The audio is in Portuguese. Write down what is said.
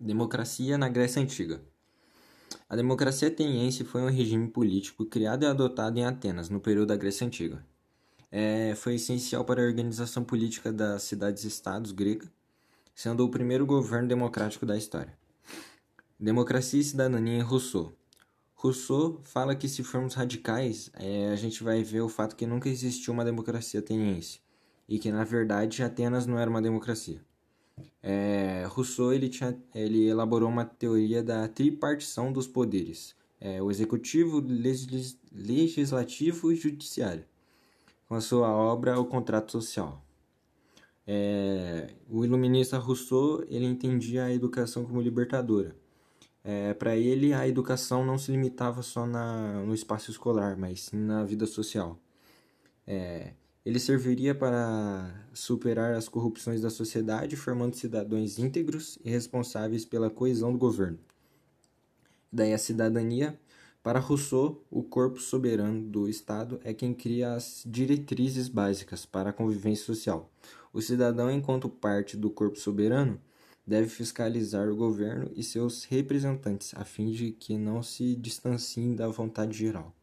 Democracia na Grécia Antiga. A democracia ateniense foi um regime político criado e adotado em Atenas no período da Grécia Antiga. É, foi essencial para a organização política das cidades-estados grega, sendo o primeiro governo democrático da história. Democracia e cidadania em Rousseau. Rousseau fala que se formos radicais, é, a gente vai ver o fato que nunca existiu uma democracia ateniense e que na verdade Atenas não era uma democracia. É, Rousseau ele, tinha, ele elaborou uma teoria da tripartição dos poderes, é, o executivo, legis, legislativo e judiciário, com a sua obra O Contrato Social. É, o iluminista Rousseau ele entendia a educação como libertadora. É, Para ele, a educação não se limitava só na, no espaço escolar, mas sim na vida social. É, ele serviria para superar as corrupções da sociedade, formando cidadãos íntegros e responsáveis pela coesão do governo. Daí a cidadania. Para Rousseau, o corpo soberano do Estado é quem cria as diretrizes básicas para a convivência social. O cidadão, enquanto parte do corpo soberano, deve fiscalizar o governo e seus representantes, a fim de que não se distanciem da vontade geral.